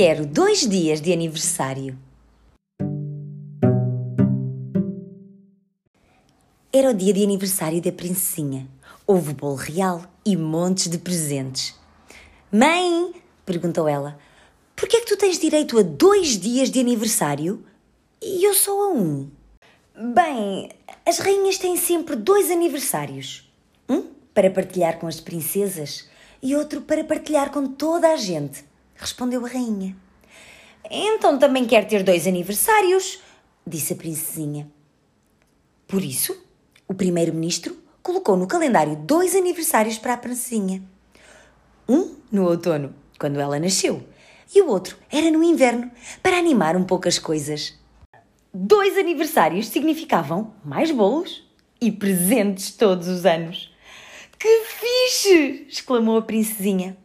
Quero dois dias de aniversário. Era o dia de aniversário da princesinha. Houve bolo real e montes de presentes. Mãe, perguntou ela, por que é que tu tens direito a dois dias de aniversário e eu só a um? Bem, as rainhas têm sempre dois aniversários. Um para partilhar com as princesas e outro para partilhar com toda a gente, respondeu a rainha. Então também quer ter dois aniversários, disse a princesinha. Por isso, o primeiro-ministro colocou no calendário dois aniversários para a princesinha. Um no outono, quando ela nasceu, e o outro era no inverno, para animar um pouco as coisas. Dois aniversários significavam mais bolos e presentes todos os anos. Que fixe! exclamou a princesinha.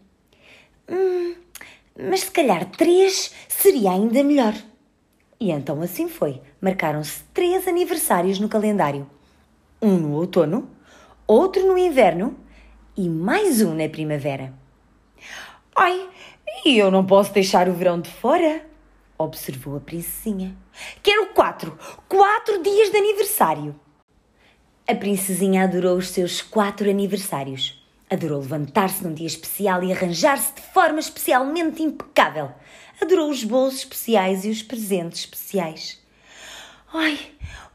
Hum, mas se calhar três seria ainda melhor. E então assim foi. Marcaram-se três aniversários no calendário: um no outono, outro no inverno e mais um na primavera. Ai, e eu não posso deixar o verão de fora? observou a princesinha. Quero quatro! Quatro dias de aniversário! A princesinha adorou os seus quatro aniversários. Adorou levantar-se num dia especial e arranjar-se de forma especialmente impecável. Adorou os bolos especiais e os presentes especiais. Ai,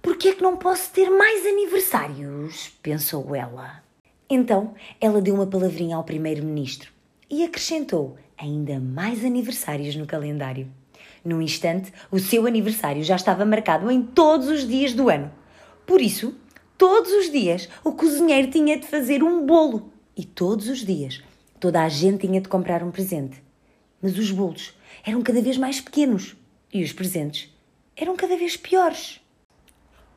por que é que não posso ter mais aniversários? pensou ela. Então ela deu uma palavrinha ao primeiro-ministro e acrescentou ainda mais aniversários no calendário. Num instante, o seu aniversário já estava marcado em todos os dias do ano. Por isso, todos os dias o cozinheiro tinha de fazer um bolo e todos os dias toda a gente tinha de comprar um presente. Mas os bolos eram cada vez mais pequenos e os presentes eram cada vez piores.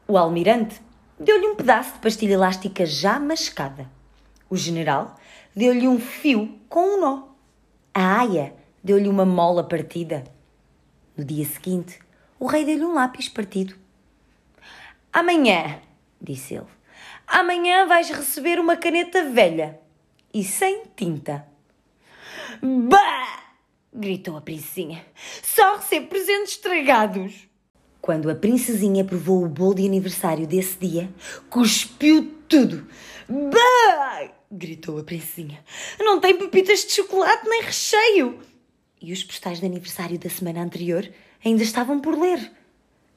O almirante deu-lhe um pedaço de pastilha elástica já mascada. O general deu-lhe um fio com um nó. A aia deu-lhe uma mola partida. No dia seguinte, o rei deu-lhe um lápis partido. Amanhã, disse ele, amanhã vais receber uma caneta velha e sem tinta. Bah! gritou a princesinha. Só recebo presentes estragados. Quando a princesinha provou o bolo de aniversário desse dia, cuspiu tudo. Bah! gritou a princesinha. Não tem pepitas de chocolate nem recheio. E os postais de aniversário da semana anterior ainda estavam por ler.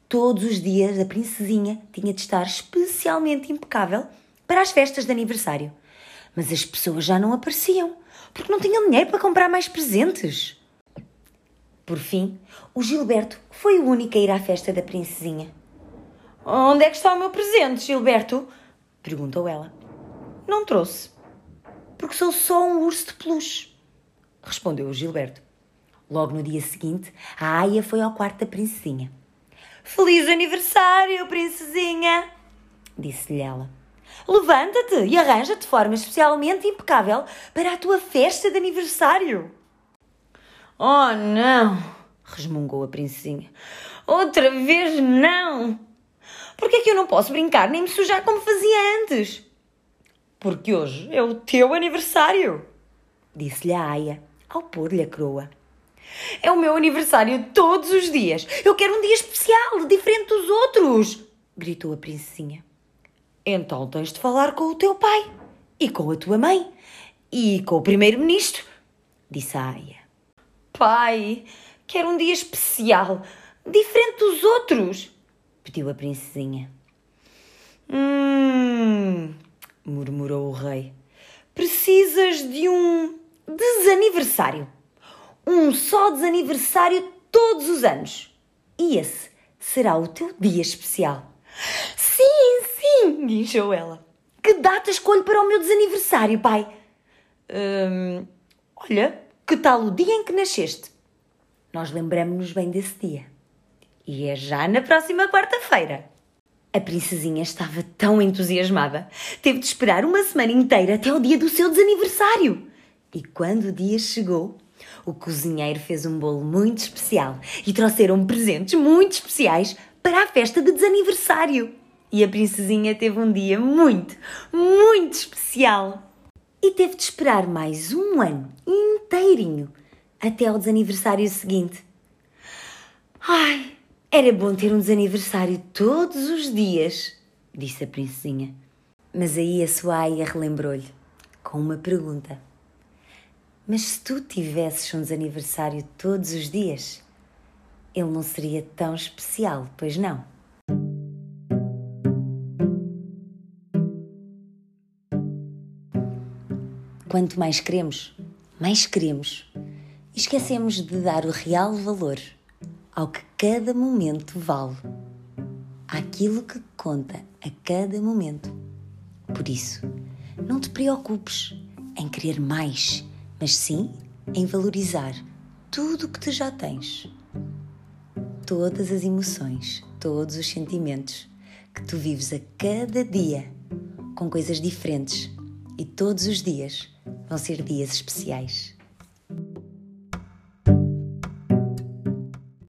Todos os dias a princesinha tinha de estar especialmente impecável para as festas de aniversário. Mas as pessoas já não apareciam, porque não tinham dinheiro para comprar mais presentes. Por fim, o Gilberto foi o único a ir à festa da princesinha. Onde é que está o meu presente, Gilberto? perguntou ela. Não trouxe, porque sou só um urso de peluche, respondeu o Gilberto. Logo no dia seguinte, a Aia foi ao quarto da princesinha. Feliz aniversário, princesinha! disse-lhe ela. Levanta-te e arranja-te de forma especialmente impecável para a tua festa de aniversário. Oh, não! resmungou a princesinha. Outra vez não! Por que é que eu não posso brincar nem me sujar como fazia antes? Porque hoje é o teu aniversário, disse-lhe a aia ao pôr-lhe a coroa. É o meu aniversário todos os dias. Eu quero um dia especial, diferente dos outros, gritou a princesinha. Então tens de falar com o teu pai e com a tua mãe e com o primeiro-ministro, disse a aia. Pai, quero um dia especial, diferente dos outros, pediu a princesinha. Hum, murmurou o rei. Precisas de um desaniversário. Um só desaniversário todos os anos. E esse será o teu dia especial. Sim, guinchou ela. Que data escolho para o meu desaniversário, pai? Hum, olha, que tal o dia em que nasceste? Nós lembramos-nos bem desse dia. E é já na próxima quarta-feira. A princesinha estava tão entusiasmada, teve de esperar uma semana inteira até o dia do seu desaniversário. E quando o dia chegou, o cozinheiro fez um bolo muito especial e trouxeram presentes muito especiais para a festa de desaniversário. E a princesinha teve um dia muito, muito especial. E teve de esperar mais um ano inteirinho até ao desaniversário seguinte. Ai, era bom ter um desaniversário todos os dias, disse a princesinha. Mas aí a sua aia relembrou-lhe, com uma pergunta. Mas se tu tivesses um desaniversário todos os dias, ele não seria tão especial, pois não? Quanto mais queremos, mais queremos. E esquecemos de dar o real valor ao que cada momento vale, àquilo que conta a cada momento. Por isso, não te preocupes em querer mais mas sim em valorizar tudo o que tu já tens. Todas as emoções, todos os sentimentos que tu vives a cada dia com coisas diferentes e todos os dias vão ser dias especiais.